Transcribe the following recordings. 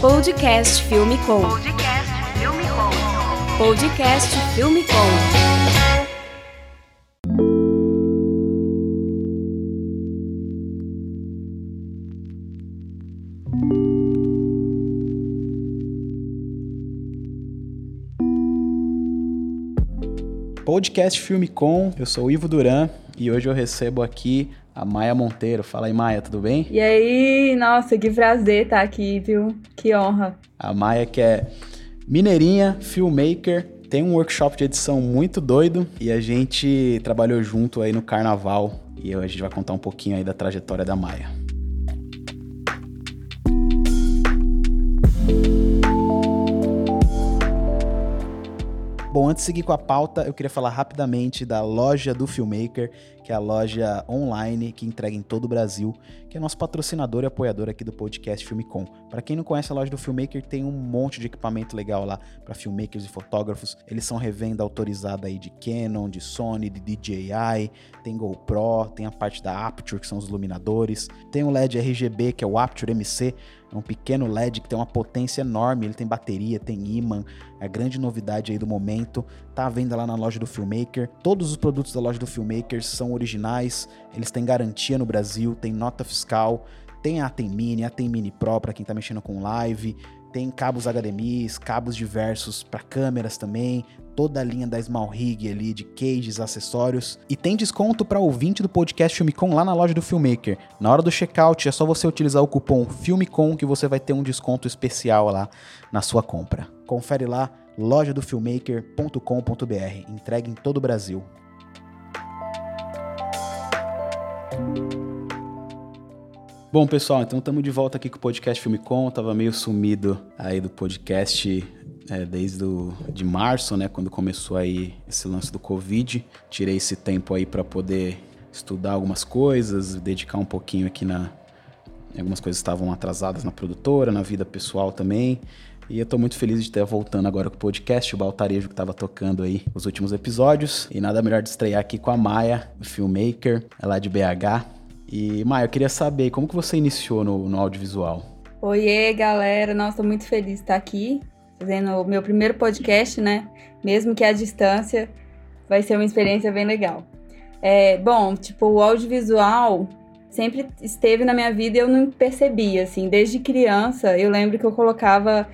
Podcast Filme Com. Podcast Filme Com. Podcast Filme Com. Podcast Filme Com, eu sou o Ivo Duran e hoje eu recebo aqui a Maia Monteiro. Fala aí, Maia, tudo bem? E aí, nossa, que prazer estar aqui, viu? Que honra. A Maia que é mineirinha, filmmaker, tem um workshop de edição muito doido e a gente trabalhou junto aí no carnaval e a gente vai contar um pouquinho aí da trajetória da Maia. Bom, antes de seguir com a pauta, eu queria falar rapidamente da loja do Filmmaker, que é a loja online que entrega em todo o Brasil, que é nosso patrocinador e apoiador aqui do podcast Filmicom. Para quem não conhece a loja do Filmmaker, tem um monte de equipamento legal lá para filmmakers e fotógrafos. Eles são revenda autorizada aí de Canon, de Sony, de DJI, tem GoPro, tem a parte da Aperture, que são os iluminadores, tem o LED RGB, que é o Aperture MC, é um pequeno LED que tem uma potência enorme, ele tem bateria, tem imã, é a grande novidade aí do momento. Tá à venda lá na loja do Filmmaker. Todos os produtos da loja do Filmmaker são originais, eles têm garantia no Brasil, tem nota fiscal, tem a Atem Mini, a Atem Mini Pro para quem tá mexendo com live, tem cabos HDMI, cabos diversos para câmeras também, toda a linha da Small Rig ali, de cages, acessórios. E tem desconto para ouvinte do podcast Filmicom lá na loja do Filmmaker. Na hora do checkout é só você utilizar o cupom Filmicom que você vai ter um desconto especial lá na sua compra. Confere lá, lojadofilmmaker.com.br. Entregue em todo o Brasil. Bom, pessoal, então estamos de volta aqui com o podcast Filmicom. Tava meio sumido aí do podcast é, desde o, de março, né, quando começou aí esse lance do Covid. Tirei esse tempo aí para poder estudar algumas coisas, dedicar um pouquinho aqui na algumas coisas estavam atrasadas na produtora, na vida pessoal também. E eu tô muito feliz de estar voltando agora com o podcast, o Baltarejo que estava tocando aí os últimos episódios. E nada melhor de estrear aqui com a Maia, filmmaker, é lá de BH. E Maia, eu queria saber como que você iniciou no, no audiovisual? Oiê, galera. Nossa, tô muito feliz de estar aqui fazendo o meu primeiro podcast, né? Mesmo que à distância, vai ser uma experiência bem legal. É, bom, tipo, o audiovisual sempre esteve na minha vida e eu não percebia, assim. Desde criança, eu lembro que eu colocava.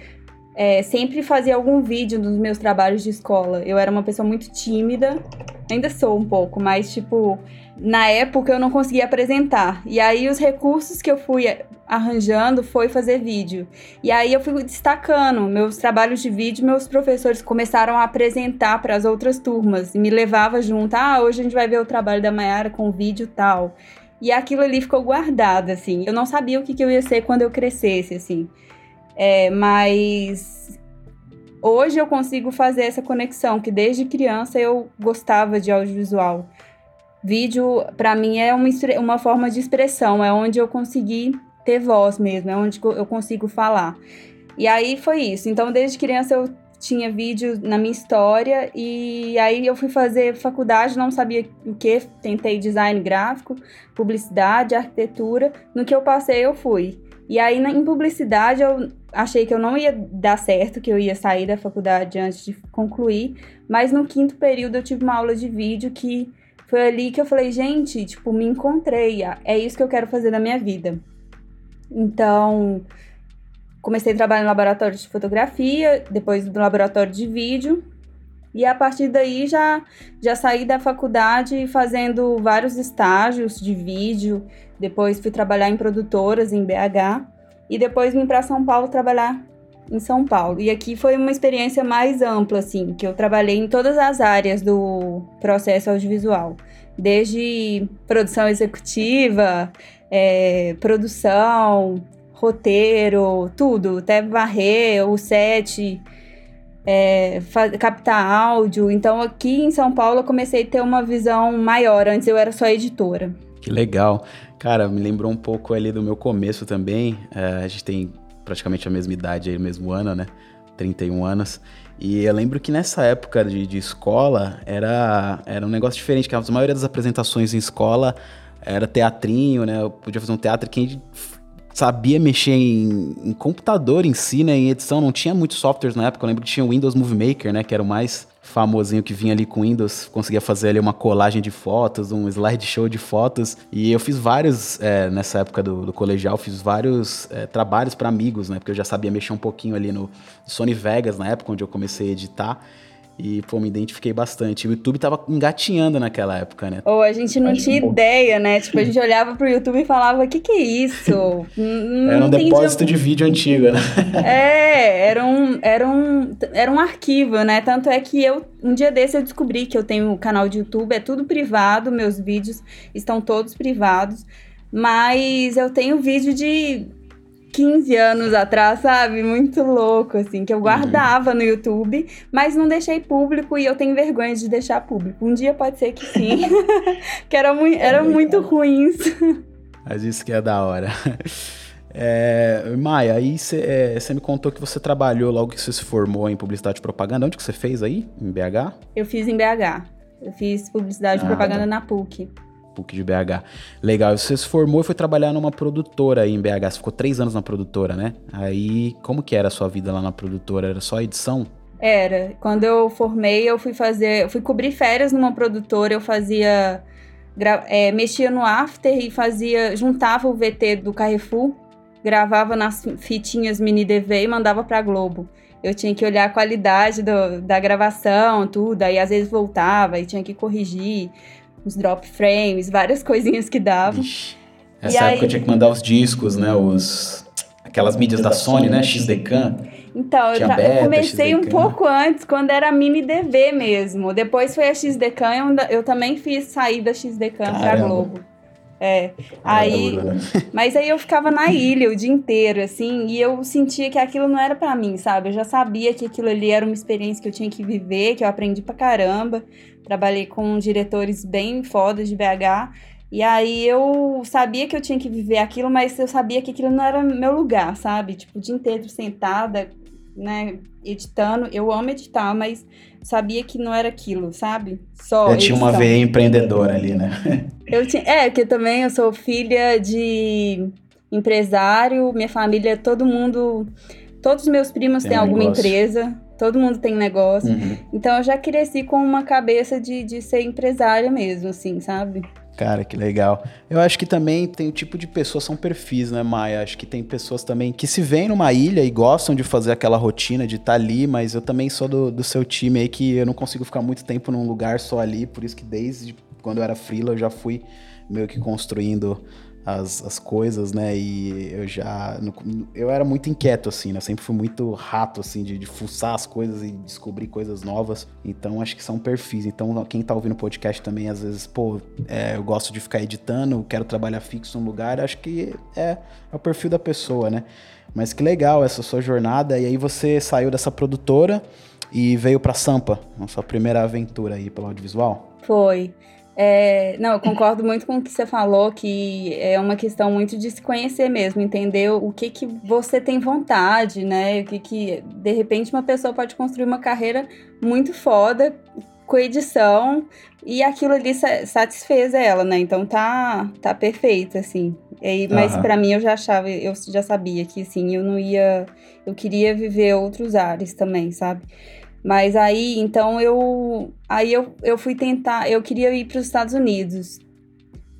É, sempre fazia algum vídeo nos meus trabalhos de escola. Eu era uma pessoa muito tímida, ainda sou um pouco, mas, tipo, na época eu não conseguia apresentar. E aí os recursos que eu fui arranjando foi fazer vídeo. E aí eu fui destacando meus trabalhos de vídeo, meus professores começaram a apresentar para as outras turmas e me levava junto. Ah, hoje a gente vai ver o trabalho da Mayara com vídeo tal. E aquilo ali ficou guardado, assim. Eu não sabia o que, que eu ia ser quando eu crescesse, assim. É, mas hoje eu consigo fazer essa conexão, que desde criança eu gostava de audiovisual. Vídeo, para mim, é uma, uma forma de expressão, é onde eu consegui ter voz mesmo, é onde eu consigo falar. E aí foi isso. Então, desde criança eu tinha vídeo na minha história e aí eu fui fazer faculdade, não sabia o que, tentei design gráfico, publicidade, arquitetura. No que eu passei, eu fui. E aí, em publicidade, eu achei que eu não ia dar certo, que eu ia sair da faculdade antes de concluir, mas no quinto período eu tive uma aula de vídeo que foi ali que eu falei, gente, tipo, me encontrei. É isso que eu quero fazer na minha vida. Então, comecei a trabalhar no laboratório de fotografia, depois no laboratório de vídeo. E a partir daí já, já saí da faculdade fazendo vários estágios de vídeo. Depois fui trabalhar em produtoras em BH. E depois vim para São Paulo trabalhar em São Paulo. E aqui foi uma experiência mais ampla, assim, que eu trabalhei em todas as áreas do processo audiovisual, desde produção executiva, é, produção, roteiro, tudo, até varrer o set, é, captar áudio. Então aqui em São Paulo eu comecei a ter uma visão maior. Antes eu era só editora. Que legal. Cara, me lembrou um pouco ali do meu começo também. É, a gente tem praticamente a mesma idade aí, o mesmo ano, né? 31 anos. E eu lembro que nessa época de, de escola era, era um negócio diferente, que a maioria das apresentações em escola era teatrinho, né? Eu podia fazer um teatro, quem sabia mexer em, em, computador em si, né? Em edição, não tinha muitos softwares na época. Eu lembro que tinha o Windows Movie Maker, né? Que era o mais famosinho que vinha ali com Windows. Conseguia fazer ali uma colagem de fotos, um slideshow de fotos. E eu fiz vários, é, nessa época do, do, colegial, fiz vários é, trabalhos para amigos, né? Porque eu já sabia mexer um pouquinho ali no Sony Vegas, na época onde eu comecei a editar. E, pô, me identifiquei bastante. O YouTube tava engatinhando naquela época, né? Ou a gente não tinha ideia, né? Tipo, a gente olhava pro YouTube e falava, o que que é isso? Não era um depósito de vídeo antigo, né? É, era um, era, um, era um arquivo, né? Tanto é que eu, um dia desse eu descobri que eu tenho um canal de YouTube, é tudo privado, meus vídeos estão todos privados. Mas eu tenho vídeo de 15 anos atrás, sabe? Muito louco, assim, que eu guardava uhum. no YouTube, mas não deixei público e eu tenho vergonha de deixar público. Um dia pode ser que sim, que era, mu era muito ruim isso. Mas isso que é da hora. É, Maia, aí você é, me contou que você trabalhou logo que você se formou em publicidade e propaganda. Onde que você fez aí? Em BH? Eu fiz em BH. Eu fiz publicidade e ah, propaganda tá. na PUC. PUC de BH. Legal, você se formou e foi trabalhar numa produtora aí em BH. Você ficou três anos na produtora, né? Aí, como que era a sua vida lá na produtora? Era só edição? Era. Quando eu formei, eu fui fazer. Eu fui cobrir férias numa produtora, eu fazia. É, mexia no after e fazia. juntava o VT do Carrefour, gravava nas fitinhas mini DV e mandava pra Globo. Eu tinha que olhar a qualidade do, da gravação, tudo, aí às vezes voltava e tinha que corrigir os drop frames, várias coisinhas que davam. Ixi, essa e época aí... eu tinha que mandar os discos, né? Os... Aquelas mídias da Sony, né? XDCAM. Então, eu, beta, eu, comecei XDCAM. um pouco antes, quando era mini DV mesmo. Depois foi a XDCAM, eu, eu também fiz sair da XDCAM Caramba. pra Globo. É. Aí, né? mas aí eu ficava na ilha o dia inteiro, assim, e eu sentia que aquilo não era para mim, sabe? Eu já sabia que aquilo ali era uma experiência que eu tinha que viver, que eu aprendi pra caramba. Trabalhei com diretores bem fodas de BH. E aí eu sabia que eu tinha que viver aquilo, mas eu sabia que aquilo não era meu lugar, sabe? Tipo, o dia inteiro sentada, né, editando. Eu amo editar, mas sabia que não era aquilo, sabe? Só Eu tinha uma veia empreendedora ali, né? eu tinha, é, porque também eu sou filha de empresário, minha família, todo mundo, todos os meus primos tem têm alguma empresa, todo mundo tem negócio. Uhum. Então eu já cresci com uma cabeça de, de ser empresária mesmo, assim, sabe? Cara, que legal. Eu acho que também tem o tipo de pessoas, são perfis, né, Maia? Acho que tem pessoas também que se veem numa ilha e gostam de fazer aquela rotina de estar tá ali, mas eu também sou do, do seu time aí que eu não consigo ficar muito tempo num lugar só ali, por isso que desde quando eu era freela eu já fui meio que construindo as, as coisas, né? E eu já. Eu era muito inquieto, assim, né? Eu sempre fui muito rato, assim, de, de fuçar as coisas e descobrir coisas novas. Então, acho que são perfis. Então, quem tá ouvindo o podcast também, às vezes, pô, é, eu gosto de ficar editando, quero trabalhar fixo num lugar, acho que é, é o perfil da pessoa, né? Mas que legal essa sua jornada. E aí você saiu dessa produtora e veio para Sampa, sua primeira aventura aí pelo audiovisual? Foi. É, não, eu concordo muito com o que você falou, que é uma questão muito de se conhecer mesmo, entender o que que você tem vontade, né? O que que, de repente, uma pessoa pode construir uma carreira muito foda com edição e aquilo ali satisfez ela, né? Então tá, tá perfeito, assim. E, mas uhum. para mim eu já achava, eu já sabia que, assim, eu não ia... Eu queria viver outros ares também, sabe? Mas aí, então eu aí eu, eu fui tentar, eu queria ir para os Estados Unidos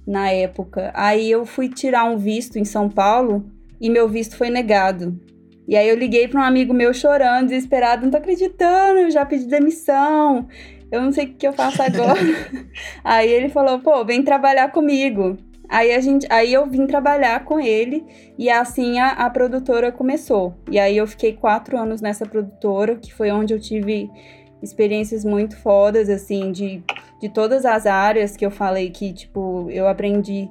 na época. Aí eu fui tirar um visto em São Paulo e meu visto foi negado. E aí eu liguei para um amigo meu chorando, desesperado, não tô acreditando, eu já pedi demissão. Eu não sei o que eu faço agora. aí ele falou: "Pô, vem trabalhar comigo". Aí, a gente, aí eu vim trabalhar com ele e assim a, a produtora começou. E aí eu fiquei quatro anos nessa produtora, que foi onde eu tive experiências muito fodas, assim, de, de todas as áreas que eu falei que, tipo, eu aprendi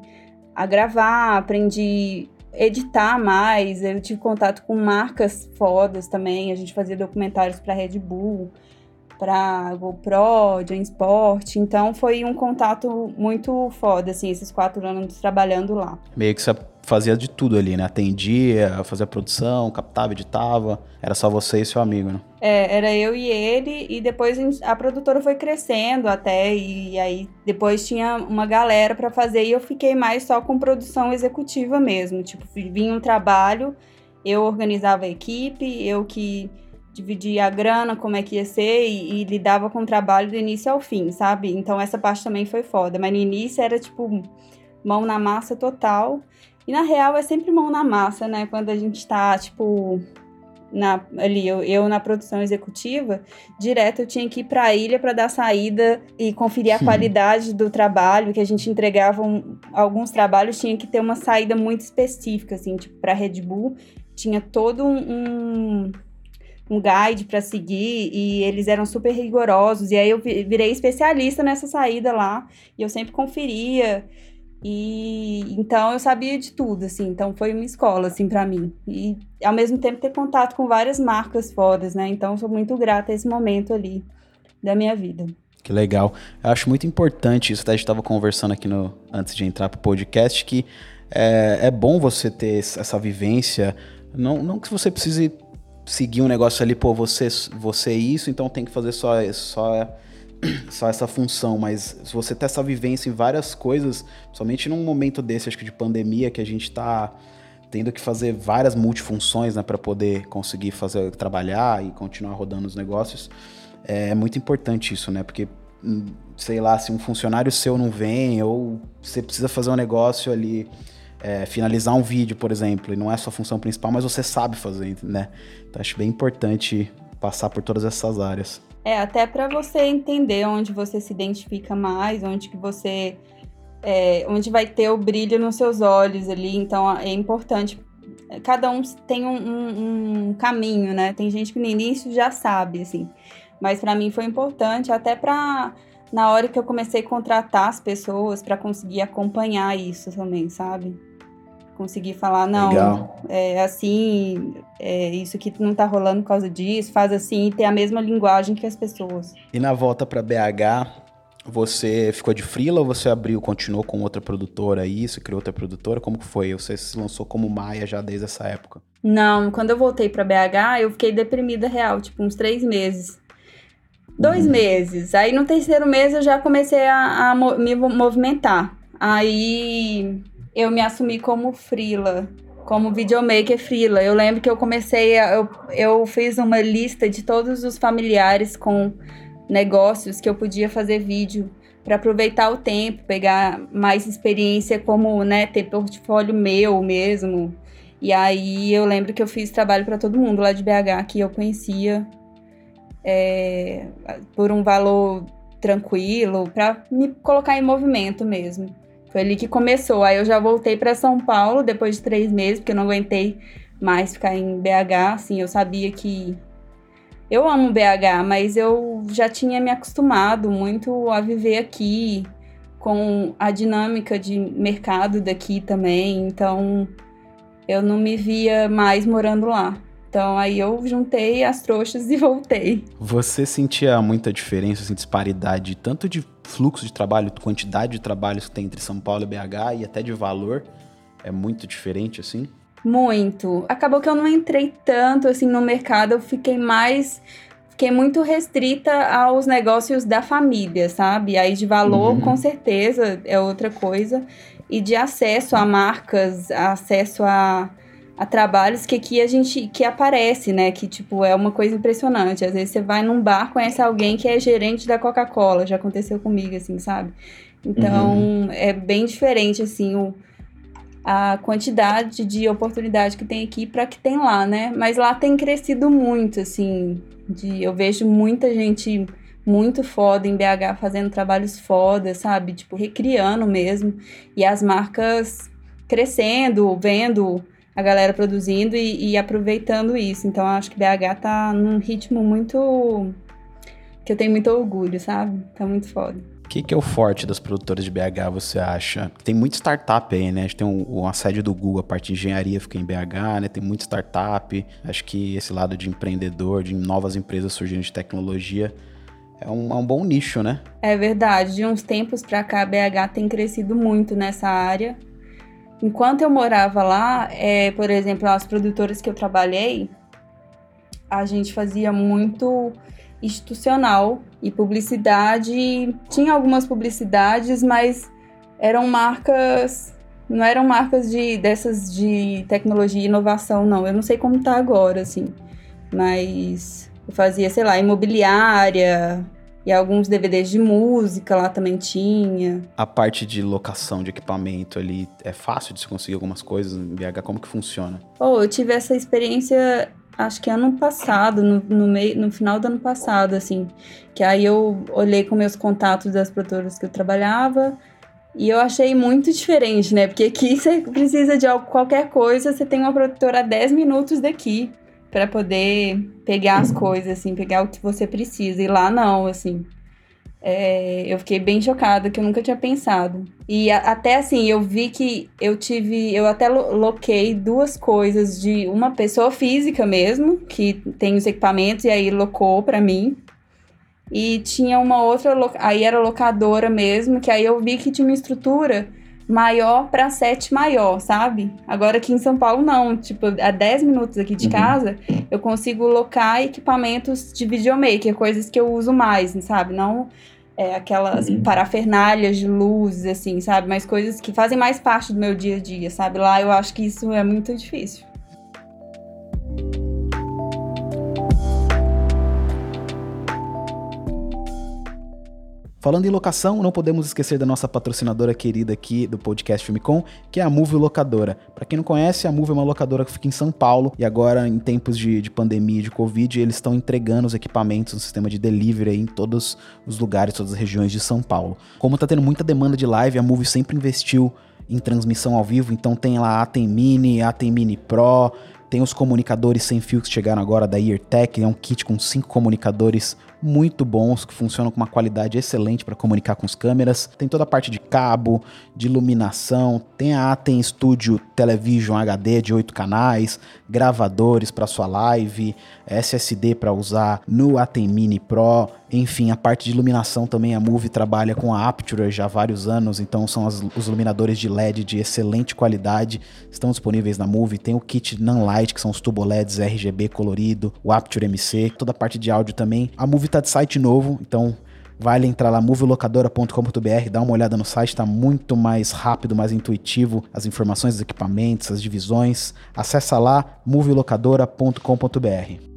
a gravar, aprendi editar mais, eu tive contato com marcas fodas também, a gente fazia documentários para Red Bull, para GoPro, Sport. Então foi um contato muito foda, assim, esses quatro anos trabalhando lá. Meio que você fazia de tudo ali, né? Atendia, fazia produção, captava, editava. Era só você e seu amigo, né? É, era eu e ele, e depois a produtora foi crescendo até, e aí depois tinha uma galera para fazer, e eu fiquei mais só com produção executiva mesmo. Tipo, vinha um trabalho, eu organizava a equipe, eu que dividia a grana, como é que ia ser, e, e lidava com o trabalho do início ao fim, sabe? Então essa parte também foi foda. Mas no início era tipo mão na massa total. E na real é sempre mão na massa, né? Quando a gente tá, tipo, na, ali, eu, eu, na produção executiva, direto eu tinha que ir para a ilha para dar saída e conferir a qualidade do trabalho, que a gente entregava um, alguns trabalhos, tinha que ter uma saída muito específica, assim, tipo, para Red Bull, tinha todo um, um guide para seguir e eles eram super rigorosos. E aí eu virei especialista nessa saída lá e eu sempre conferia. E então eu sabia de tudo, assim, então foi uma escola, assim, para mim. E ao mesmo tempo ter contato com várias marcas fodas, né? Então sou muito grata a esse momento ali da minha vida. Que legal. Eu acho muito importante isso, até a gente estava conversando aqui no, antes de entrar pro podcast, que é, é bom você ter essa vivência. Não, não que você precise seguir um negócio ali, pô, você, você é isso, então tem que fazer só, só só essa função, mas se você ter essa vivência em várias coisas, somente num momento desse, acho que de pandemia, que a gente está tendo que fazer várias multifunções, né, para poder conseguir fazer trabalhar e continuar rodando os negócios, é, é muito importante isso, né? Porque hum, sei lá, se um funcionário seu não vem ou você precisa fazer um negócio ali, é, finalizar um vídeo, por exemplo, e não é a sua função principal, mas você sabe fazer, né? Então acho bem importante passar por todas essas áreas. É, até para você entender onde você se identifica mais, onde que você. É, onde vai ter o brilho nos seus olhos ali. Então é importante. Cada um tem um, um, um caminho, né? Tem gente que no início já sabe, assim. Mas para mim foi importante, até para na hora que eu comecei a contratar as pessoas para conseguir acompanhar isso também, sabe? conseguir falar, não, Legal. é assim, é isso aqui não tá rolando por causa disso, faz assim e ter a mesma linguagem que as pessoas. E na volta para BH, você ficou de frila ou você abriu, continuou com outra produtora aí, você criou outra produtora? Como que foi? Você se lançou como Maia já desde essa época? Não, quando eu voltei para BH, eu fiquei deprimida real, tipo uns três meses. Dois uhum. meses. Aí no terceiro mês eu já comecei a, a me movimentar. Aí eu me assumi como frila, como videomaker frila. Eu lembro que eu comecei, a, eu, eu fiz uma lista de todos os familiares com negócios que eu podia fazer vídeo para aproveitar o tempo, pegar mais experiência como, né, ter portfólio meu mesmo. E aí eu lembro que eu fiz trabalho para todo mundo lá de BH que eu conhecia é, por um valor tranquilo, para me colocar em movimento mesmo. Foi ali que começou. Aí eu já voltei para São Paulo depois de três meses, porque eu não aguentei mais ficar em BH. Assim, eu sabia que. Eu amo BH, mas eu já tinha me acostumado muito a viver aqui, com a dinâmica de mercado daqui também. Então, eu não me via mais morando lá. Então aí eu juntei as trouxas e voltei. Você sentia muita diferença, assim, disparidade, tanto de fluxo de trabalho, quantidade de trabalhos que tem entre São Paulo e BH e até de valor? É muito diferente, assim? Muito. Acabou que eu não entrei tanto assim no mercado, eu fiquei mais fiquei muito restrita aos negócios da família, sabe? Aí de valor, uhum. com certeza, é outra coisa. E de acesso a marcas, acesso a a trabalhos que aqui a gente que aparece, né? Que tipo é uma coisa impressionante. Às vezes você vai num bar, conhece alguém que é gerente da Coca-Cola, já aconteceu comigo assim, sabe? Então, uhum. é bem diferente assim o a quantidade de oportunidade que tem aqui para que tem lá, né? Mas lá tem crescido muito, assim, de eu vejo muita gente muito foda em BH fazendo trabalhos foda, sabe? Tipo, recriando mesmo. E as marcas crescendo, vendo a galera produzindo e, e aproveitando isso. Então acho que BH tá num ritmo muito. que eu tenho muito orgulho, sabe? Tá muito foda. O que, que, é o forte das produtoras de BH, você acha? Tem muita startup aí, né? A gente tem um, uma sede do Google, a parte de engenharia fica em BH, né? Tem muita startup. Acho que esse lado de empreendedor, de novas empresas surgindo de tecnologia, é um, é um bom nicho, né? É verdade. De uns tempos pra cá, BH tem crescido muito nessa área. Enquanto eu morava lá, é, por exemplo, as produtoras que eu trabalhei, a gente fazia muito institucional e publicidade. Tinha algumas publicidades, mas eram marcas. Não eram marcas de dessas de tecnologia e inovação, não. Eu não sei como tá agora, assim. Mas eu fazia, sei lá, imobiliária, e alguns DVDs de música lá também tinha. A parte de locação de equipamento ali, é fácil de se conseguir algumas coisas em BH? Como que funciona? Oh, eu tive essa experiência, acho que ano passado, no, no, meio, no final do ano passado, assim. Que aí eu olhei com meus contatos das produtoras que eu trabalhava e eu achei muito diferente, né? Porque aqui você precisa de qualquer coisa, você tem uma produtora a 10 minutos daqui para poder pegar as coisas, assim, pegar o que você precisa. E lá não, assim. É, eu fiquei bem chocada, que eu nunca tinha pensado. E a, até assim, eu vi que eu tive. Eu até loquei duas coisas de uma pessoa física mesmo, que tem os equipamentos, e aí locou para mim. E tinha uma outra. Aí era locadora mesmo, que aí eu vi que tinha uma estrutura maior para sete maior, sabe? Agora aqui em São Paulo não, tipo, a 10 minutos aqui de uhum. casa, eu consigo locar equipamentos de videomaker, coisas que eu uso mais, sabe? Não é, aquelas uhum. parafernálias de luz, assim, sabe? Mas coisas que fazem mais parte do meu dia a dia, sabe? Lá eu acho que isso é muito difícil. Falando em locação, não podemos esquecer da nossa patrocinadora querida aqui do podcast Filmicom, que é a Move Locadora. Para quem não conhece, a Move é uma locadora que fica em São Paulo e agora, em tempos de, de pandemia de Covid, eles estão entregando os equipamentos no sistema de delivery em todos os lugares, todas as regiões de São Paulo. Como está tendo muita demanda de live, a Move sempre investiu em transmissão ao vivo, então tem lá a Atem Mini, a Atem Mini Pro, tem os comunicadores sem fio que chegaram agora da EarTech, é um kit com cinco comunicadores muito bons, que funcionam com uma qualidade excelente para comunicar com as câmeras. Tem toda a parte de cabo, de iluminação, tem a Atem Studio Television HD de 8 canais, gravadores para sua live, SSD para usar no Atem Mini Pro, enfim, a parte de iluminação também a Move trabalha com a Aperture já há vários anos, então são as, os iluminadores de LED de excelente qualidade, estão disponíveis na Move. Tem o kit Nanlite, que são os turbo LEDs RGB colorido, o Aperture MC, toda a parte de áudio também. A Move tá de site novo, então Vale entrar lá, movielocadora.com.br, dá uma olhada no site, está muito mais rápido, mais intuitivo, as informações dos equipamentos, as divisões. Acesse lá, movielocadora.com.br.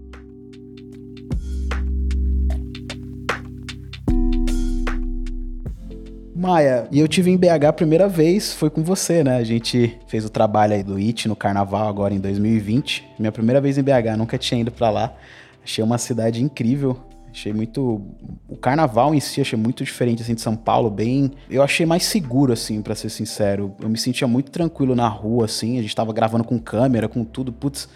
Maia, e eu tive em BH a primeira vez, foi com você, né? A gente fez o trabalho aí do IT no carnaval agora em 2020. Minha primeira vez em BH, nunca tinha ido para lá. Achei uma cidade incrível, Achei muito. O carnaval em si achei muito diferente assim de São Paulo, bem. Eu achei mais seguro, assim, para ser sincero. Eu me sentia muito tranquilo na rua, assim. A gente tava gravando com câmera, com tudo. Putz,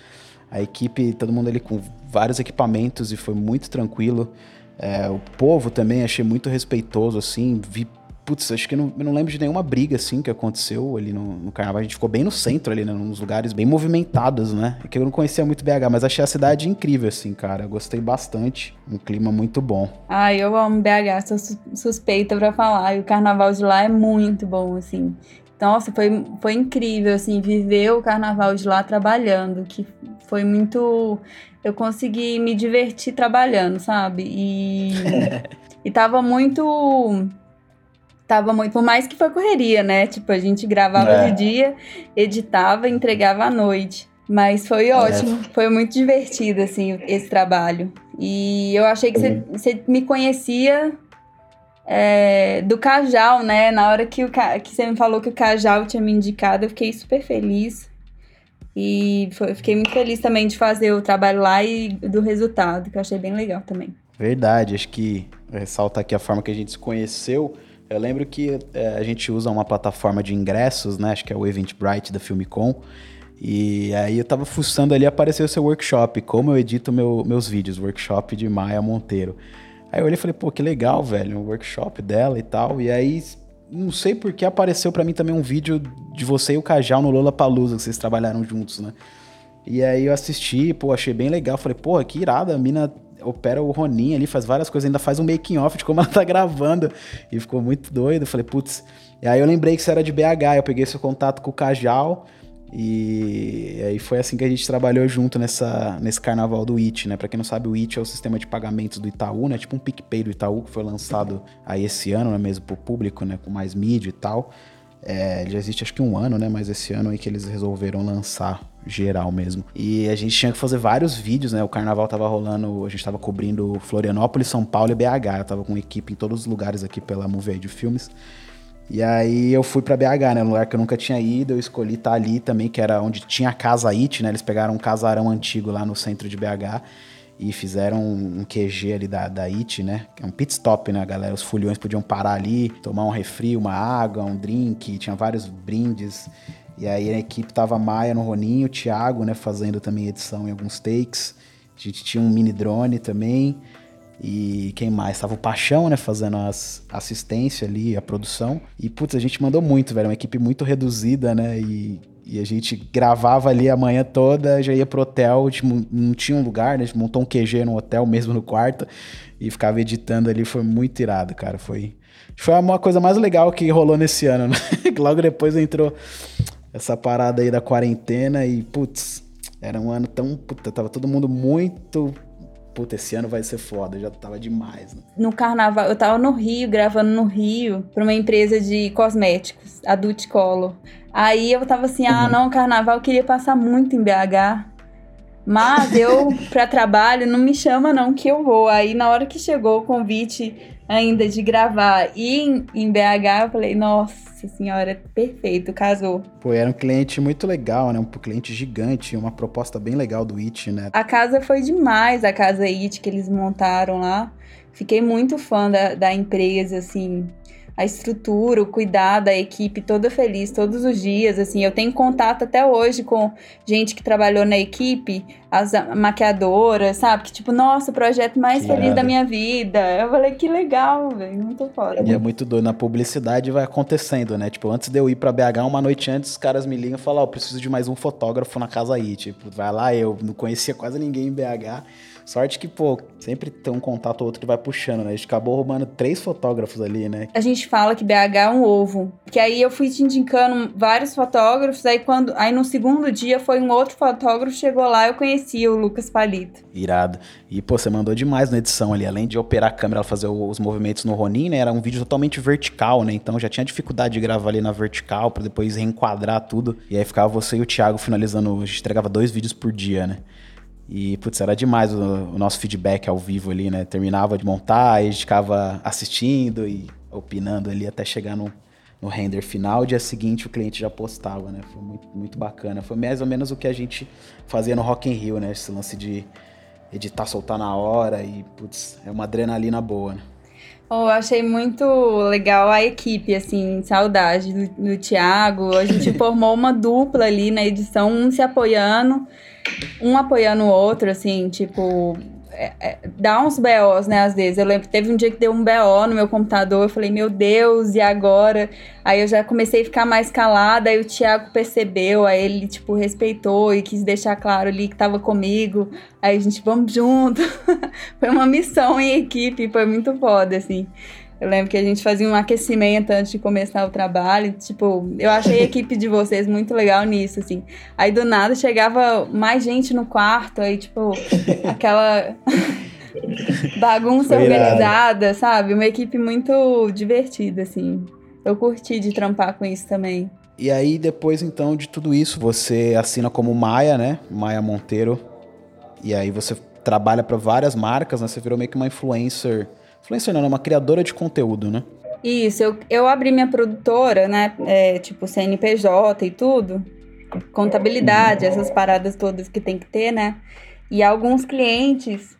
a equipe, todo mundo ali com vários equipamentos e foi muito tranquilo. É, o povo também achei muito respeitoso, assim. Vi Putz, acho que não, eu não lembro de nenhuma briga assim que aconteceu ali no, no carnaval. A gente ficou bem no centro ali, né? Nos lugares bem movimentados, né? É que eu não conhecia muito BH, mas achei a cidade incrível, assim, cara. gostei bastante. Um clima muito bom. Ah, eu amo BH, sou suspeita para falar. E o carnaval de lá é muito bom, assim. Nossa, foi, foi incrível, assim, viver o carnaval de lá trabalhando, que foi muito. Eu consegui me divertir trabalhando, sabe? E, e tava muito tava muito. Por mais que foi correria, né? Tipo, a gente gravava é. de dia, editava e entregava à noite. Mas foi é. ótimo, é. foi muito divertido, assim, esse trabalho. E eu achei que você uhum. me conhecia é, do Cajal, né? Na hora que, o, que você me falou que o Cajal tinha me indicado, eu fiquei super feliz. E foi, fiquei muito feliz também de fazer o trabalho lá e do resultado, que eu achei bem legal também. Verdade, acho que ressalta aqui a forma que a gente se conheceu. Eu lembro que é, a gente usa uma plataforma de ingressos, né? Acho que é o Eventbrite da Filmicom. E aí eu tava fuçando ali, apareceu o seu workshop, como eu edito meu, meus vídeos, workshop de Maia Monteiro. Aí eu olhei e falei, pô, que legal, velho, um workshop dela e tal. E aí, não sei por que apareceu para mim também um vídeo de você e o Cajal no Lola Palusa, que vocês trabalharam juntos, né? E aí eu assisti, pô, achei bem legal. Falei, pô, que irada, a mina opera o Ronin ali, faz várias coisas, ainda faz um making off de como ela tá gravando. E ficou muito doido. Falei, putz. E aí eu lembrei que você era de BH, eu peguei seu contato com o Cajal. E aí foi assim que a gente trabalhou junto nessa, nesse carnaval do IT, né? Pra quem não sabe, o IT é o sistema de pagamentos do Itaú, né? Tipo um PicPay do Itaú, que foi lançado aí esse ano, né? Mesmo pro público, né? Com mais mídia e tal. É, já existe acho que um ano, né? Mas esse ano aí que eles resolveram lançar geral mesmo. E a gente tinha que fazer vários vídeos, né? O carnaval tava rolando, a gente tava cobrindo Florianópolis, São Paulo e BH. Eu tava com equipe em todos os lugares aqui pela Movie de Filmes. E aí eu fui para BH, né? Um lugar que eu nunca tinha ido, eu escolhi estar tá ali também, que era onde tinha a Casa IT, né? Eles pegaram um casarão antigo lá no centro de BH e fizeram um QG ali da, da IT, né? É um pit stop, né, galera? Os fulhões podiam parar ali, tomar um refri, uma água, um drink, tinha vários brindes. E aí a equipe tava Maia no Roninho, o Thiago, né, fazendo também edição em alguns takes. A gente tinha um mini drone também. E quem mais? Tava o Paixão, né? Fazendo as assistência ali, a produção. E, putz, a gente mandou muito, velho. Uma equipe muito reduzida, né? E, e a gente gravava ali a manhã toda, já ia pro hotel, tipo, não tinha um lugar, né? A gente montou um QG no hotel, mesmo no quarto. E ficava editando ali, foi muito irado, cara. Foi, foi uma coisa mais legal que rolou nesse ano, né? Logo depois entrou essa parada aí da quarentena e, putz, era um ano tão. Puta, tava todo mundo muito puta, esse ano vai ser foda, já tava demais. Né? No carnaval, eu tava no Rio, gravando no Rio, pra uma empresa de cosméticos, Adult Color. Aí eu tava assim, ah, uhum. não, carnaval, eu queria passar muito em BH. Mas eu, pra trabalho, não me chama não que eu vou. Aí na hora que chegou o convite ainda de gravar e em, BH, eu falei, nossa senhora, perfeito, casou. Pô, era um cliente muito legal, né? Um cliente gigante, uma proposta bem legal do IT, né? A casa foi demais, a casa IT que eles montaram lá. Fiquei muito fã da, da empresa, assim a estrutura, o cuidado, a equipe toda feliz todos os dias, assim, eu tenho contato até hoje com gente que trabalhou na equipe, as maquiadoras, sabe? Que tipo, nossa, o projeto mais que feliz da minha vida. Eu falei, que legal, velho, muito foda. E é muito doido, na publicidade vai acontecendo, né? Tipo, antes de eu ir pra BH, uma noite antes, os caras me ligam e falam, ó, oh, preciso de mais um fotógrafo na casa aí, tipo, vai lá, eu não conhecia quase ninguém em BH, Sorte que, pô, sempre tem um contato ou outro que vai puxando, né? A gente acabou roubando três fotógrafos ali, né? A gente fala que BH é um ovo. Que aí eu fui te indicando vários fotógrafos, aí quando. Aí no segundo dia foi um outro fotógrafo, chegou lá, eu conheci o Lucas Palito. Irado. E, pô, você mandou demais na edição ali. Além de operar a câmera, fazer os movimentos no Ronin, né? Era um vídeo totalmente vertical, né? Então já tinha dificuldade de gravar ali na vertical, para depois reenquadrar tudo. E aí ficava você e o Thiago finalizando. A gente entregava dois vídeos por dia, né? E, putz, era demais o, o, nosso feedback ao vivo ali, né? Terminava de montar, aí a gente ficava assistindo e opinando ali até chegar no, no render final. Dia seguinte o cliente já postava, né? Foi muito, muito bacana. Foi mais ou menos o que a gente fazia no Rock in Rio, né? Esse lance de editar, soltar na hora e, putz, é uma adrenalina boa, né? Oh, eu achei muito legal a equipe, assim, saudade do, do Thiago. A gente formou uma dupla ali na edição, um se apoiando um apoiando o outro, assim, tipo. É, é, dá uns BOs, né, às vezes. Eu lembro, teve um dia que deu um BO no meu computador, eu falei, meu Deus, e agora? Aí eu já comecei a ficar mais calada, aí o Thiago percebeu, aí ele, tipo, respeitou e quis deixar claro ali que tava comigo. Aí a gente, vamos junto. foi uma missão em equipe, foi muito foda, assim. Eu lembro que a gente fazia um aquecimento antes de começar o trabalho. Tipo, eu achei a equipe de vocês muito legal nisso, assim. Aí do nada chegava mais gente no quarto, aí, tipo, aquela bagunça organizada, sabe? Uma equipe muito divertida, assim. Eu curti de trampar com isso também. E aí, depois então de tudo isso, você assina como Maia, né? Maia Monteiro. E aí você trabalha para várias marcas, né? Você virou meio que uma influencer Influencer não, é uma criadora de conteúdo, né? Isso, eu, eu abri minha produtora, né? É, tipo CNPJ e tudo. Contabilidade, essas paradas todas que tem que ter, né? E alguns clientes,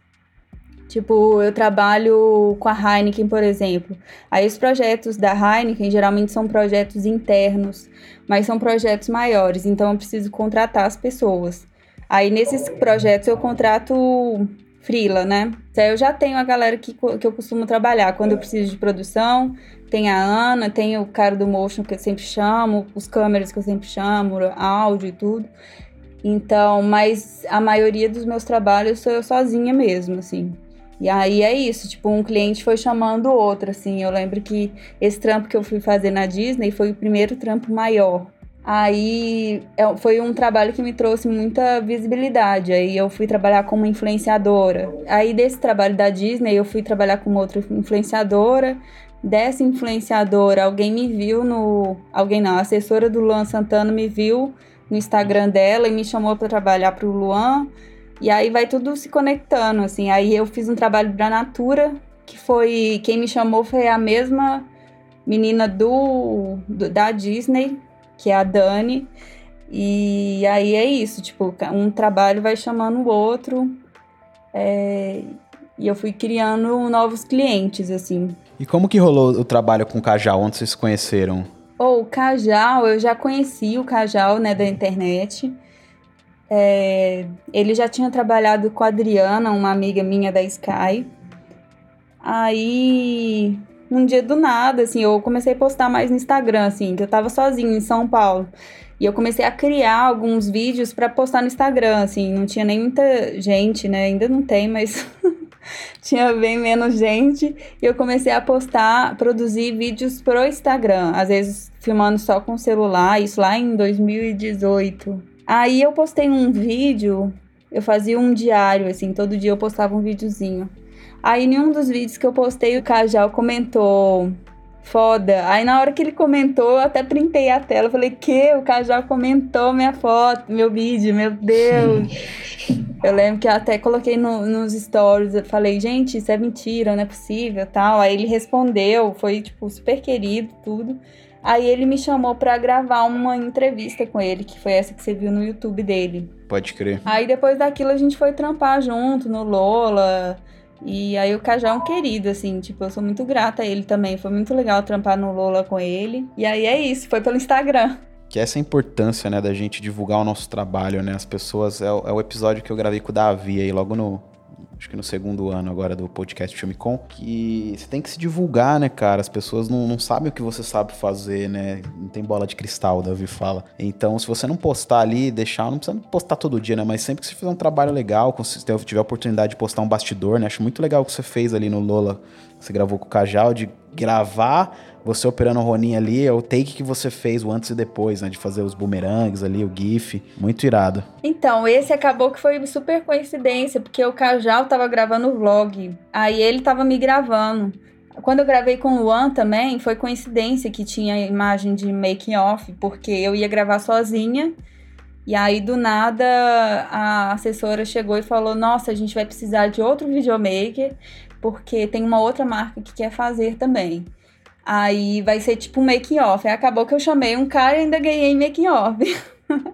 tipo, eu trabalho com a Heineken, por exemplo. Aí os projetos da Heineken geralmente são projetos internos, mas são projetos maiores, então eu preciso contratar as pessoas. Aí nesses projetos eu contrato frila, né? Então, eu já tenho a galera que, que eu costumo trabalhar. Quando eu preciso de produção, tem a Ana, tem o cara do motion que eu sempre chamo, os câmeras que eu sempre chamo, áudio e tudo. Então, mas a maioria dos meus trabalhos sou eu sozinha mesmo, assim. E aí é isso, tipo, um cliente foi chamando o outro, assim. Eu lembro que esse trampo que eu fui fazer na Disney foi o primeiro trampo maior. Aí é, foi um trabalho que me trouxe muita visibilidade. Aí eu fui trabalhar como influenciadora. Aí desse trabalho da Disney eu fui trabalhar com outra influenciadora. Dessa influenciadora, alguém me viu no. Alguém não, a assessora do Luan Santana me viu no Instagram dela e me chamou para trabalhar para o Luan. E aí vai tudo se conectando, assim. Aí eu fiz um trabalho pra Natura, que foi. Quem me chamou foi a mesma menina do, do da Disney, que é a Dani. E aí é isso, tipo, um trabalho vai chamando o outro. É, e eu fui criando novos clientes, assim. E como que rolou o trabalho com o Cajal? Onde vocês se conheceram? Oh, o Cajal, eu já conheci o Cajal, né, da internet. É, ele já tinha trabalhado com a Adriana, uma amiga minha da Sky. Aí, um dia do nada, assim, eu comecei a postar mais no Instagram, assim, que eu tava sozinha em São Paulo. E eu comecei a criar alguns vídeos para postar no Instagram, assim, não tinha nem muita gente, né? Ainda não tem, mas tinha bem menos gente. E eu comecei a postar, produzir vídeos pro Instagram, às vezes filmando só com celular, isso lá em 2018. Aí eu postei um vídeo, eu fazia um diário, assim, todo dia eu postava um videozinho. Aí em um dos vídeos que eu postei, o Cajal comentou foda. Aí na hora que ele comentou, eu até printei a tela. Falei, que? O Cajal comentou minha foto, meu vídeo, meu Deus. eu lembro que eu até coloquei no, nos stories, eu falei, gente, isso é mentira, não é possível, tal. Aí ele respondeu, foi, tipo, super querido, tudo. Aí ele me chamou para gravar uma entrevista com ele, que foi essa que você viu no YouTube dele. Pode crer. Aí depois daquilo a gente foi trampar junto no Lola. E aí o Cajá é um querido, assim, tipo, eu sou muito grata a ele também. Foi muito legal trampar no Lola com ele. E aí é isso, foi pelo Instagram. Que essa é importância, né, da gente divulgar o nosso trabalho, né? As pessoas. É é o episódio que eu gravei com o Davi aí, logo no, acho que no segundo ano agora do podcast Filme Com, que você tem que se divulgar, né, cara? As pessoas não, não sabem o que você sabe fazer, né? Não tem bola de cristal, o Davi fala. Então, se você não postar ali, deixar, não precisa postar todo dia, né? Mas sempre que você fizer um trabalho legal, se tiver a oportunidade de postar um bastidor, né? Acho muito legal o que você fez ali no Lola, você gravou com o Cajal, de gravar você operando o Ronin ali, é o take que você fez, o antes e depois, né? De fazer os boomerangs ali, o GIF. Muito irado. Então, esse acabou que foi super coincidência, porque o Cajal tava gravando o vlog. Aí ele tava me gravando. Quando eu gravei com o Luan também, foi coincidência que tinha imagem de making off, porque eu ia gravar sozinha. E aí, do nada, a assessora chegou e falou: Nossa, a gente vai precisar de outro videomaker, porque tem uma outra marca que quer fazer também. Aí vai ser tipo um making off. Aí acabou que eu chamei um cara e ainda ganhei making off.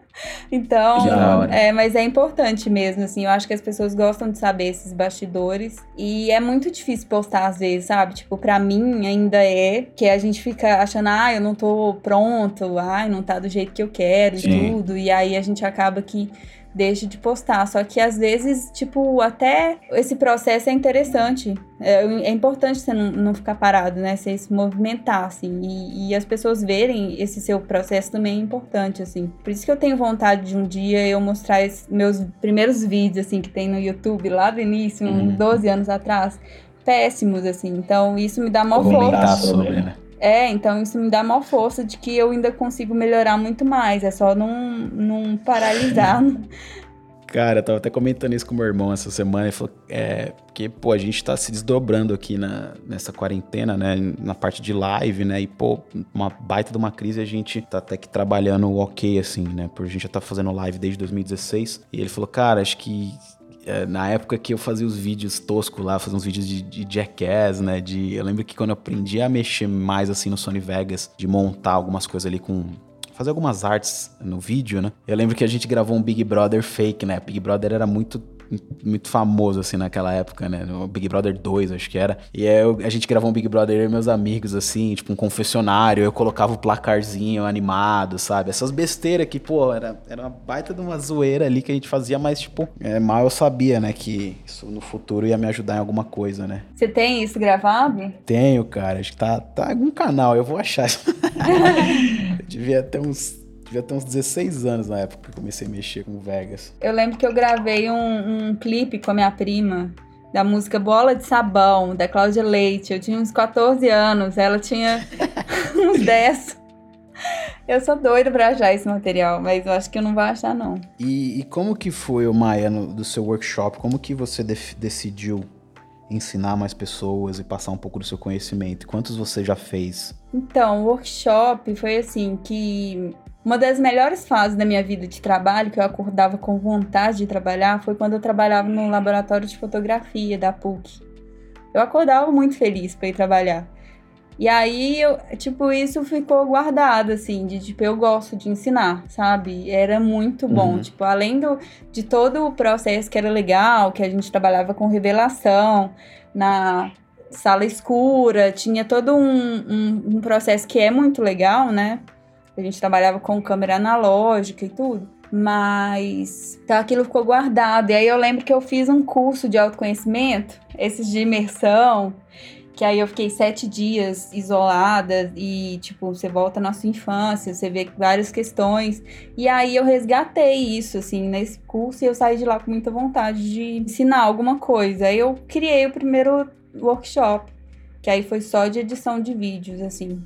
então, é, mas é importante mesmo, assim. Eu acho que as pessoas gostam de saber esses bastidores. E é muito difícil postar às vezes, sabe? Tipo, pra mim ainda é que a gente fica achando, ah, eu não tô pronto, ai, não tá do jeito que eu quero e tudo. E aí a gente acaba que deixe de postar. Só que às vezes, tipo, até esse processo é interessante. É, é importante você não, não, ficar parado, né? Você se movimentar, assim. E, e, as pessoas verem esse seu processo também é importante, assim. Por isso que eu tenho vontade de um dia eu mostrar meus primeiros vídeos, assim, que tem no YouTube lá do início, uns 12 uhum. anos atrás. Péssimos, assim. Então, isso me dá maior força. sobre, né? É, então isso me dá maior força de que eu ainda consigo melhorar muito mais. É só não, não paralisar. Cara, eu tava até comentando isso com meu irmão essa semana. Ele falou é, que, pô, a gente tá se desdobrando aqui na, nessa quarentena, né? Na parte de live, né? E, pô, uma baita de uma crise, a gente tá até que trabalhando ok, assim, né? Porque a gente já tá fazendo live desde 2016. E ele falou, cara, acho que na época que eu fazia os vídeos toscos lá, fazia uns vídeos de, de jackass, né? De, eu lembro que quando eu aprendi a mexer mais assim no Sony Vegas, de montar algumas coisas ali com fazer algumas artes no vídeo, né? Eu lembro que a gente gravou um Big Brother fake, né? Big Brother era muito muito famoso, assim, naquela época, né? O Big Brother 2, acho que era. E aí eu, a gente gravou um Big Brother, e meus amigos, assim, tipo um confessionário. Eu colocava o placarzinho animado, sabe? Essas besteiras que, pô, era, era uma baita de uma zoeira ali que a gente fazia, mas, tipo, é, mal eu sabia, né? Que isso no futuro ia me ajudar em alguma coisa, né? Você tem isso gravado? Tenho, cara. Acho que tá, tá em algum canal, eu vou achar. eu devia ter uns Devia ter uns 16 anos na época que comecei a mexer com Vegas. Eu lembro que eu gravei um, um clipe com a minha prima da música Bola de Sabão, da Cláudia Leite. Eu tinha uns 14 anos, ela tinha uns 10. Eu sou doida pra achar esse material, mas eu acho que eu não vou achar, não. E, e como que foi, o Maia, no, do seu workshop? Como que você decidiu ensinar mais pessoas e passar um pouco do seu conhecimento? Quantos você já fez? Então, o workshop foi assim que uma das melhores fases da minha vida de trabalho, que eu acordava com vontade de trabalhar, foi quando eu trabalhava no laboratório de fotografia da PUC. Eu acordava muito feliz para ir trabalhar. E aí, eu, tipo, isso ficou guardado, assim, de tipo, eu gosto de ensinar, sabe? Era muito bom. Uhum. Tipo, além do, de todo o processo que era legal, que a gente trabalhava com revelação na sala escura, tinha todo um, um, um processo que é muito legal, né? A gente trabalhava com câmera analógica e tudo. Mas então aquilo ficou guardado. E aí eu lembro que eu fiz um curso de autoconhecimento, esses de imersão, que aí eu fiquei sete dias isolada e, tipo, você volta na sua infância, você vê várias questões. E aí eu resgatei isso, assim, nesse curso e eu saí de lá com muita vontade de ensinar alguma coisa. Aí eu criei o primeiro workshop, que aí foi só de edição de vídeos, assim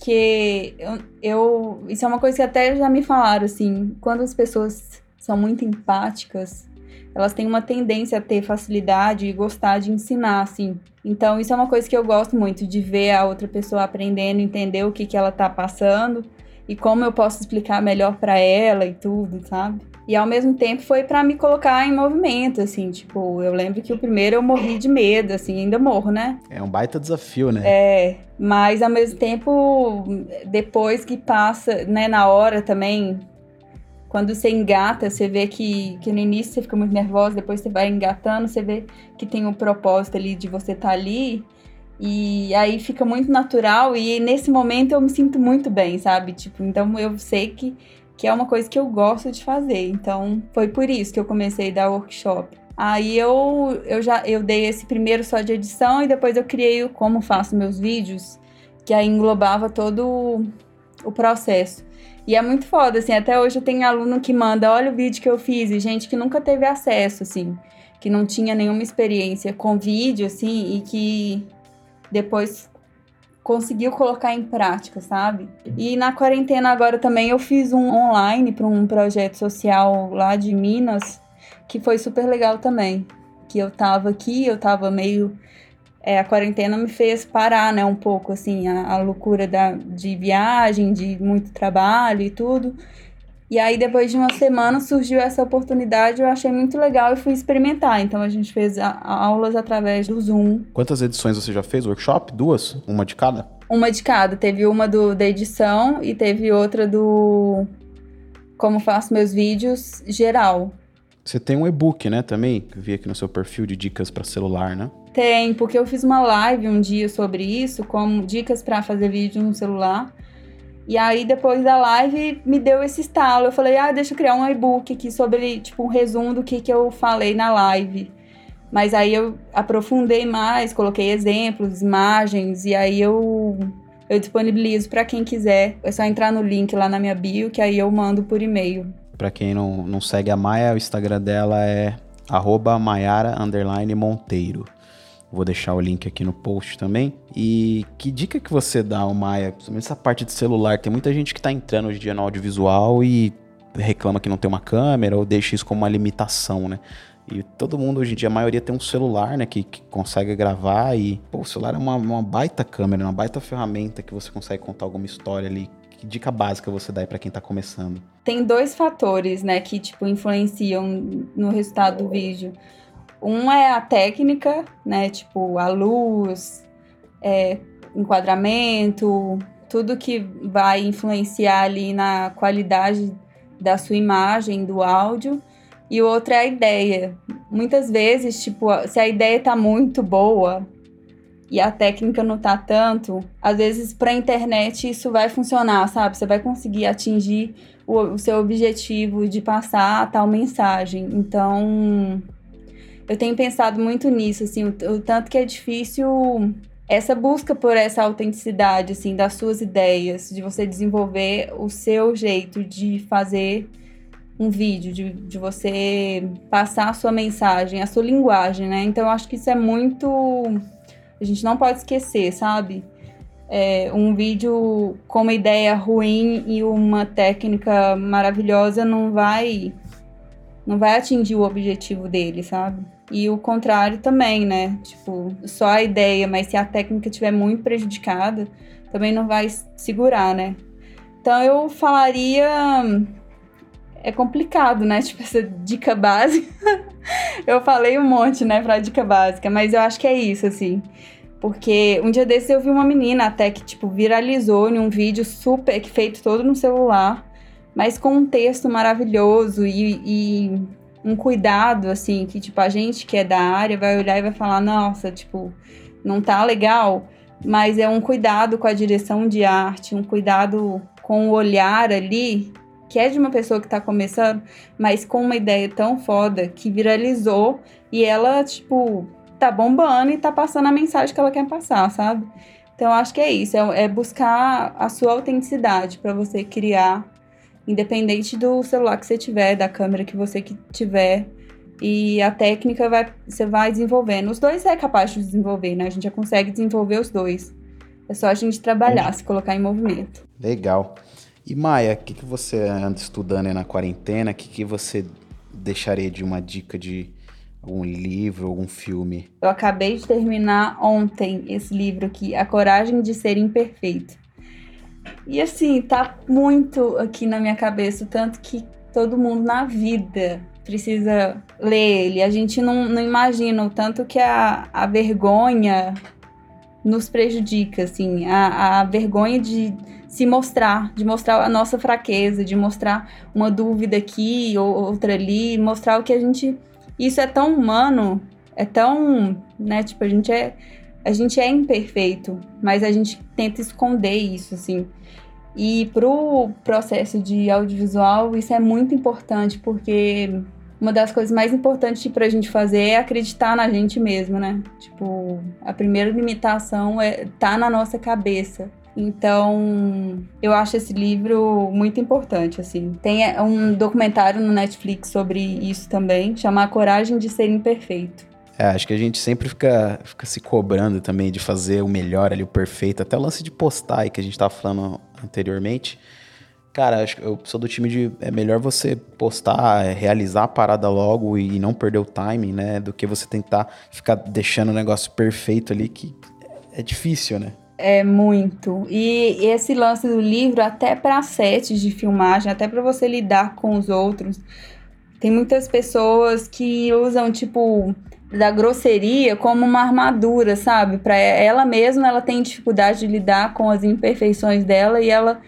que eu, eu, Isso é uma coisa que até já me falaram, assim. Quando as pessoas são muito empáticas, elas têm uma tendência a ter facilidade e gostar de ensinar, assim. Então, isso é uma coisa que eu gosto muito, de ver a outra pessoa aprendendo, entender o que, que ela tá passando e como eu posso explicar melhor para ela e tudo, sabe? E ao mesmo tempo foi para me colocar em movimento, assim, tipo, eu lembro que o primeiro eu morri de medo, assim, ainda morro, né? É um baita desafio, né? É, mas ao mesmo tempo, depois que passa, né, na hora também, quando você engata, você vê que, que no início você fica muito nervosa, depois você vai engatando, você vê que tem um propósito ali de você estar tá ali. E aí fica muito natural e nesse momento eu me sinto muito bem, sabe? Tipo, então eu sei que que é uma coisa que eu gosto de fazer. Então, foi por isso que eu comecei a dar workshop. Aí eu, eu já eu dei esse primeiro só de edição e depois eu criei o como faço meus vídeos, que aí englobava todo o processo. E é muito foda, assim, até hoje eu tenho aluno que manda, olha o vídeo que eu fiz, e gente que nunca teve acesso, assim, que não tinha nenhuma experiência com vídeo, assim, e que depois conseguiu colocar em prática, sabe? E na quarentena agora também eu fiz um online para um projeto social lá de Minas, que foi super legal também. Que eu tava aqui, eu tava meio é, a quarentena me fez parar, né, um pouco, assim, a, a loucura da, de viagem, de muito trabalho e tudo. E aí, depois de uma semana, surgiu essa oportunidade, eu achei muito legal e fui experimentar. Então, a gente fez a, a aulas através do Zoom. Quantas edições você já fez? Workshop? Duas? Uma de cada? Uma de cada. Teve uma do, da edição e teve outra do como faço meus vídeos geral. Você tem um e-book, né, também? Que eu vi aqui no seu perfil de dicas para celular, né? Tem, porque eu fiz uma live um dia sobre isso, como dicas para fazer vídeo no celular. E aí, depois da live, me deu esse estalo. Eu falei, ah, deixa eu criar um e-book aqui sobre, tipo, um resumo do que, que eu falei na live. Mas aí eu aprofundei mais, coloquei exemplos, imagens, e aí eu, eu disponibilizo para quem quiser. É só entrar no link lá na minha bio, que aí eu mando por e-mail. Para quem não, não segue a Maia, o Instagram dela é arroba Maiara Monteiro. Vou deixar o link aqui no post também. E que dica que você dá, Maia? Principalmente essa parte de celular. Tem muita gente que tá entrando hoje em dia no audiovisual e reclama que não tem uma câmera ou deixa isso como uma limitação, né? E todo mundo hoje em dia, a maioria tem um celular, né, que, que consegue gravar e pô, o celular é uma, uma baita câmera, uma baita ferramenta que você consegue contar alguma história ali. Que dica básica você dá para quem tá começando? Tem dois fatores, né, que tipo influenciam no resultado do vídeo. Um é a técnica, né? Tipo, a luz, é, enquadramento, tudo que vai influenciar ali na qualidade da sua imagem, do áudio. E o outro é a ideia. Muitas vezes, tipo, se a ideia tá muito boa e a técnica não tá tanto, às vezes pra internet isso vai funcionar, sabe? Você vai conseguir atingir o, o seu objetivo de passar tal mensagem. Então, eu tenho pensado muito nisso, assim, o, o, tanto que é difícil essa busca por essa autenticidade, assim, das suas ideias, de você desenvolver o seu jeito de fazer um vídeo, de, de você passar a sua mensagem, a sua linguagem, né? Então eu acho que isso é muito. A gente não pode esquecer, sabe? É, um vídeo com uma ideia ruim e uma técnica maravilhosa não vai não vai atingir o objetivo dele, sabe? E o contrário também, né? Tipo, só a ideia, mas se a técnica estiver muito prejudicada, também não vai segurar, né? Então eu falaria. É complicado, né? Tipo, essa dica básica. eu falei um monte, né, pra dica básica, mas eu acho que é isso, assim. Porque um dia desses eu vi uma menina até que, tipo, viralizou em um vídeo super feito todo no celular, mas com um texto maravilhoso e, e um cuidado, assim, que, tipo, a gente que é da área vai olhar e vai falar, nossa, tipo, não tá legal, mas é um cuidado com a direção de arte, um cuidado com o olhar ali, que é de uma pessoa que tá começando, mas com uma ideia tão foda que viralizou e ela, tipo, tá bombando e tá passando a mensagem que ela quer passar, sabe? Então, acho que é isso, é, é buscar a sua autenticidade para você criar independente do celular que você tiver, da câmera que você que tiver. E a técnica vai, você vai desenvolvendo. Os dois é capaz de desenvolver, né? A gente já consegue desenvolver os dois. É só a gente trabalhar, se colocar em movimento. Legal. E Maia, o que, que você anda estudando aí na quarentena? O que, que você deixaria de uma dica de algum livro, algum filme? Eu acabei de terminar ontem esse livro aqui, A Coragem de Ser Imperfeito. E assim, tá muito aqui na minha cabeça, tanto que todo mundo na vida precisa ler ele. A gente não, não imagina o tanto que a, a vergonha nos prejudica, assim, a, a vergonha de se mostrar, de mostrar a nossa fraqueza, de mostrar uma dúvida aqui ou outra ali, mostrar o que a gente. Isso é tão humano, é tão. né, tipo, a gente é a gente é imperfeito, mas a gente tenta esconder isso, assim. E pro processo de audiovisual, isso é muito importante, porque uma das coisas mais importantes pra gente fazer é acreditar na gente mesmo, né? Tipo, a primeira limitação é tá na nossa cabeça. Então, eu acho esse livro muito importante, assim. Tem é, um documentário no Netflix sobre isso também, chama A Coragem de Ser Imperfeito. É, acho que a gente sempre fica, fica se cobrando também de fazer o melhor ali, o perfeito. Até o lance de postar aí que a gente tava falando anteriormente. Cara, acho que eu sou do time de é melhor você postar, é, realizar a parada logo e não perder o timing, né? Do que você tentar ficar deixando o negócio perfeito ali, que é difícil, né? É muito. E esse lance do livro, até para sets de filmagem, até para você lidar com os outros, tem muitas pessoas que usam, tipo, da grosseria como uma armadura, sabe? Para ela mesma, ela tem dificuldade de lidar com as imperfeições dela e ela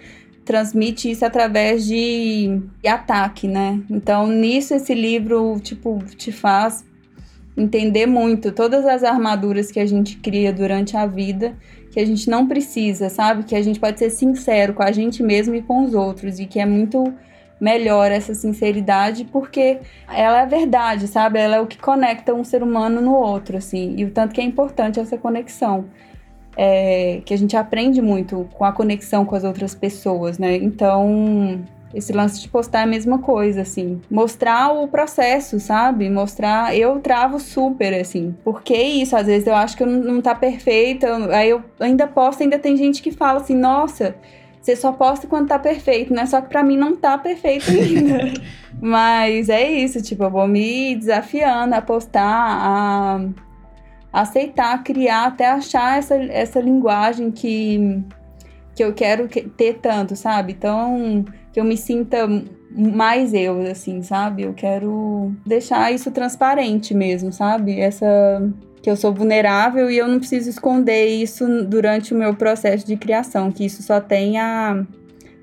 transmite isso através de, de ataque, né? Então, nisso esse livro, tipo, te faz entender muito todas as armaduras que a gente cria durante a vida, que a gente não precisa, sabe? Que a gente pode ser sincero com a gente mesmo e com os outros e que é muito melhor essa sinceridade, porque ela é a verdade, sabe? Ela é o que conecta um ser humano no outro, assim, e o tanto que é importante essa conexão. É, que a gente aprende muito com a conexão com as outras pessoas, né? Então, esse lance de postar é a mesma coisa, assim. Mostrar o processo, sabe? Mostrar. Eu travo super, assim. Porque isso, às vezes eu acho que não tá perfeita. Aí eu ainda posto, ainda tem gente que fala assim, nossa, você só posta quando tá perfeito, né? Só que pra mim não tá perfeito ainda. Mas é isso, tipo, eu vou me desafiando a postar, a aceitar, criar, até achar essa, essa linguagem que, que eu quero ter tanto, sabe? Então, que eu me sinta mais eu, assim, sabe? Eu quero deixar isso transparente mesmo, sabe? Essa que eu sou vulnerável e eu não preciso esconder isso durante o meu processo de criação, que isso só tem a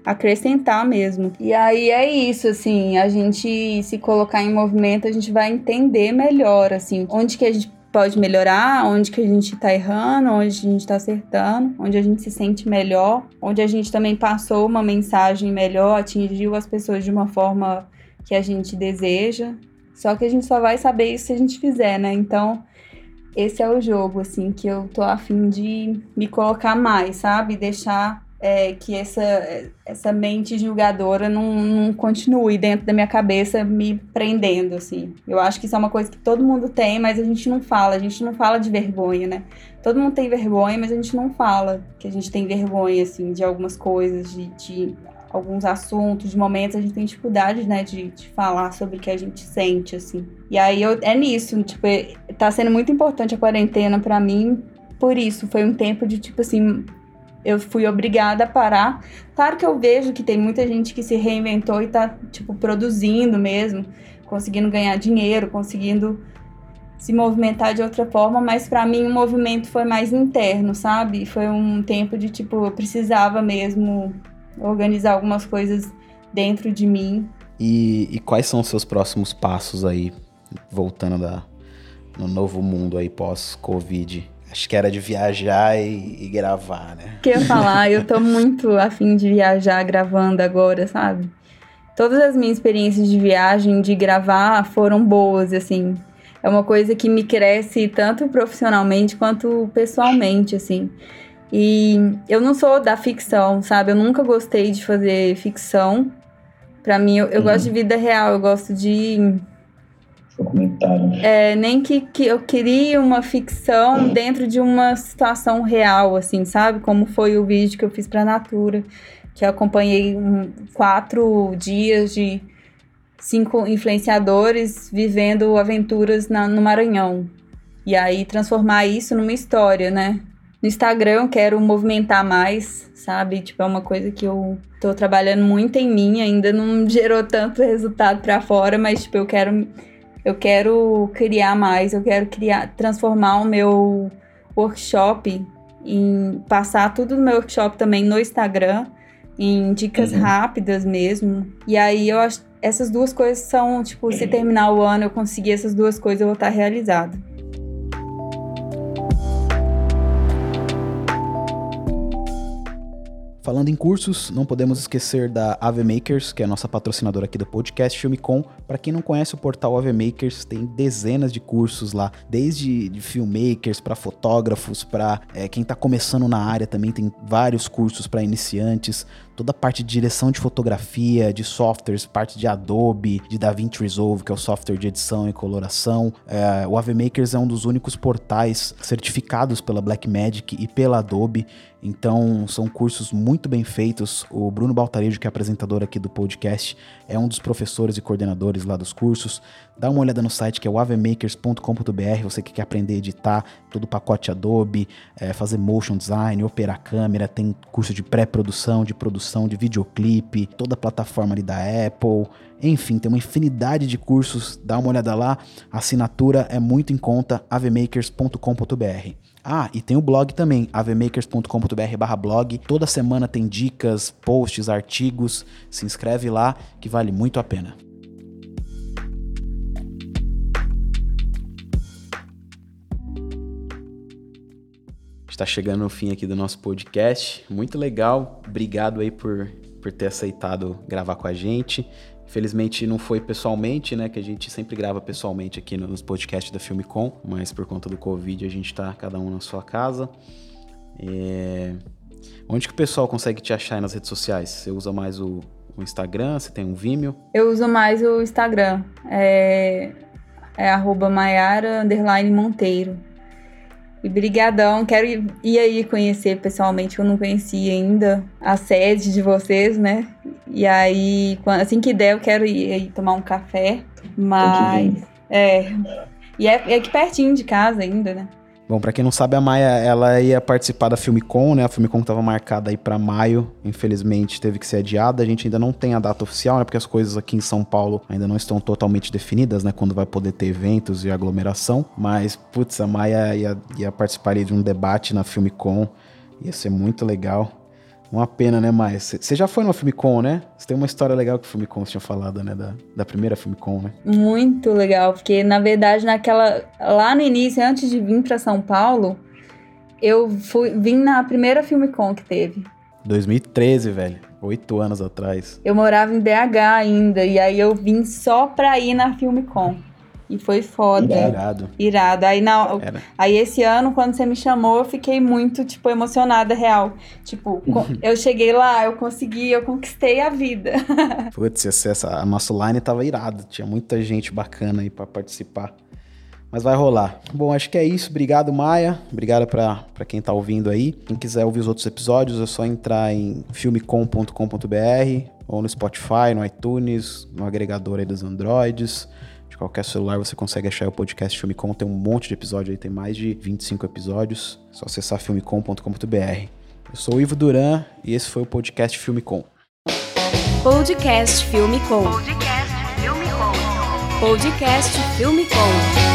acrescentar mesmo. E aí é isso, assim, a gente se colocar em movimento, a gente vai entender melhor, assim, onde que a gente pode melhorar, onde que a gente tá errando, onde a gente tá acertando, onde a gente se sente melhor, onde a gente também passou uma mensagem melhor, atingiu as pessoas de uma forma que a gente deseja. Só que a gente só vai saber isso se a gente fizer, né? Então, esse é o jogo, assim, que eu tô afim de me colocar mais, sabe? Deixar é, que essa, essa mente julgadora não, não continue dentro da minha cabeça me prendendo, assim. Eu acho que isso é uma coisa que todo mundo tem, mas a gente não fala. A gente não fala de vergonha, né? Todo mundo tem vergonha, mas a gente não fala que a gente tem vergonha, assim, de algumas coisas, de, de alguns assuntos, de momentos, a gente tem dificuldade, né, de, de falar sobre o que a gente sente, assim. E aí eu, é nisso, tipo, tá sendo muito importante a quarentena para mim, por isso. Foi um tempo de, tipo assim, eu fui obrigada a parar. Claro que eu vejo que tem muita gente que se reinventou e tá, tipo, produzindo mesmo, conseguindo ganhar dinheiro, conseguindo se movimentar de outra forma, mas para mim o movimento foi mais interno, sabe? Foi um tempo de, tipo, eu precisava mesmo organizar algumas coisas dentro de mim. E, e quais são os seus próximos passos aí, voltando da, no novo mundo aí pós-Covid? Acho que era de viajar e, e gravar, né? Que eu falar, eu tô muito afim de viajar gravando agora, sabe? Todas as minhas experiências de viagem, de gravar, foram boas, assim. É uma coisa que me cresce tanto profissionalmente quanto pessoalmente, assim. E eu não sou da ficção, sabe? Eu nunca gostei de fazer ficção. Para mim, eu, eu gosto de vida real, eu gosto de documentário. É, nem que, que eu queria uma ficção dentro de uma situação real, assim, sabe? Como foi o vídeo que eu fiz pra Natura, que eu acompanhei um, quatro dias de cinco influenciadores vivendo aventuras na, no Maranhão. E aí transformar isso numa história, né? No Instagram eu quero movimentar mais, sabe? Tipo, é uma coisa que eu tô trabalhando muito em mim, ainda não gerou tanto resultado para fora, mas tipo, eu quero eu quero criar mais, eu quero criar, transformar o meu workshop em passar tudo no meu workshop também no Instagram, em dicas uhum. rápidas mesmo. E aí eu acho essas duas coisas são, tipo, se terminar o ano eu conseguir essas duas coisas, eu vou estar realizado. Falando em cursos, não podemos esquecer da Ave Makers, que é a nossa patrocinadora aqui do podcast Filmicom. Para quem não conhece o portal Ave Makers, tem dezenas de cursos lá, desde de filmmakers para fotógrafos, para é, quem está começando na área também tem vários cursos para iniciantes, toda a parte de direção de fotografia, de softwares, parte de Adobe, de DaVinci Resolve, que é o software de edição e coloração. É, o Ave Makers é um dos únicos portais certificados pela Blackmagic e pela Adobe. Então, são cursos muito bem feitos. O Bruno Baltarejo, que é apresentador aqui do podcast, é um dos professores e coordenadores lá dos cursos. Dá uma olhada no site que é o avemakers.com.br, você que quer aprender a editar todo o pacote Adobe, é, fazer motion design, operar câmera, tem curso de pré-produção, de produção de videoclipe, toda a plataforma ali da Apple, enfim, tem uma infinidade de cursos, dá uma olhada lá, a assinatura é muito em conta, avemakers.com.br. Ah, e tem o blog também, avemakers.com.br blog. Toda semana tem dicas, posts, artigos. Se inscreve lá que vale muito a pena. Está chegando no fim aqui do nosso podcast. Muito legal. Obrigado aí por, por ter aceitado gravar com a gente. Infelizmente não foi pessoalmente, né? Que a gente sempre grava pessoalmente aqui nos podcasts da Filmicom, mas por conta do Covid a gente tá cada um na sua casa. É... Onde que o pessoal consegue te achar nas redes sociais? Você usa mais o, o Instagram? Você tem um Vimeo? Eu uso mais o Instagram. É, é Maiara Monteiro. E brigadão, quero ir, ir aí conhecer pessoalmente, eu não conhecia ainda a sede de vocês, né? E aí, assim que der, eu quero ir aí tomar um café. Mas, é. E é, é aqui pertinho de casa ainda, né? Bom, para quem não sabe, a Maia, ela ia participar da Filmicon, né? A Filmicon estava marcada aí para maio, infelizmente teve que ser adiada. A gente ainda não tem a data oficial, né? Porque as coisas aqui em São Paulo ainda não estão totalmente definidas, né? Quando vai poder ter eventos e aglomeração. Mas, putz, a Maia ia, ia participar de um debate na Filmicon. Ia ser muito legal. Uma pena, né, Maia? Você já foi no Filmicon, né? Você tem uma história legal que o Filmicon tinha falado, né? Da, da primeira Filmicon, né? Muito legal, porque na verdade, naquela. Lá no início, antes de vir para São Paulo, eu fui, vim na primeira Filmicon que teve. 2013, velho. Oito anos atrás. Eu morava em BH ainda, e aí eu vim só pra ir na Filmicon. E foi foda. Irado. Irado. Aí, na, Era. aí esse ano, quando você me chamou, eu fiquei muito, tipo, emocionada, real. Tipo, eu cheguei lá, eu consegui, eu conquistei a vida. Putz, essa, a nossa line tava irado. Tinha muita gente bacana aí pra participar. Mas vai rolar. Bom, acho que é isso. Obrigado, Maia. Obrigado pra quem tá ouvindo aí. Quem quiser ouvir os outros episódios, é só entrar em filmecom.com.br ou no Spotify, no iTunes, no agregador aí dos Androids. Qualquer celular você consegue achar o podcast Filmecom. Tem um monte de episódio aí, tem mais de 25 episódios. É só acessar filmecom.com.br. Eu sou o Ivo Duran e esse foi o podcast Filmecom. Podcast Filme Com. Podcast Filme Com. Podcast Filme Com.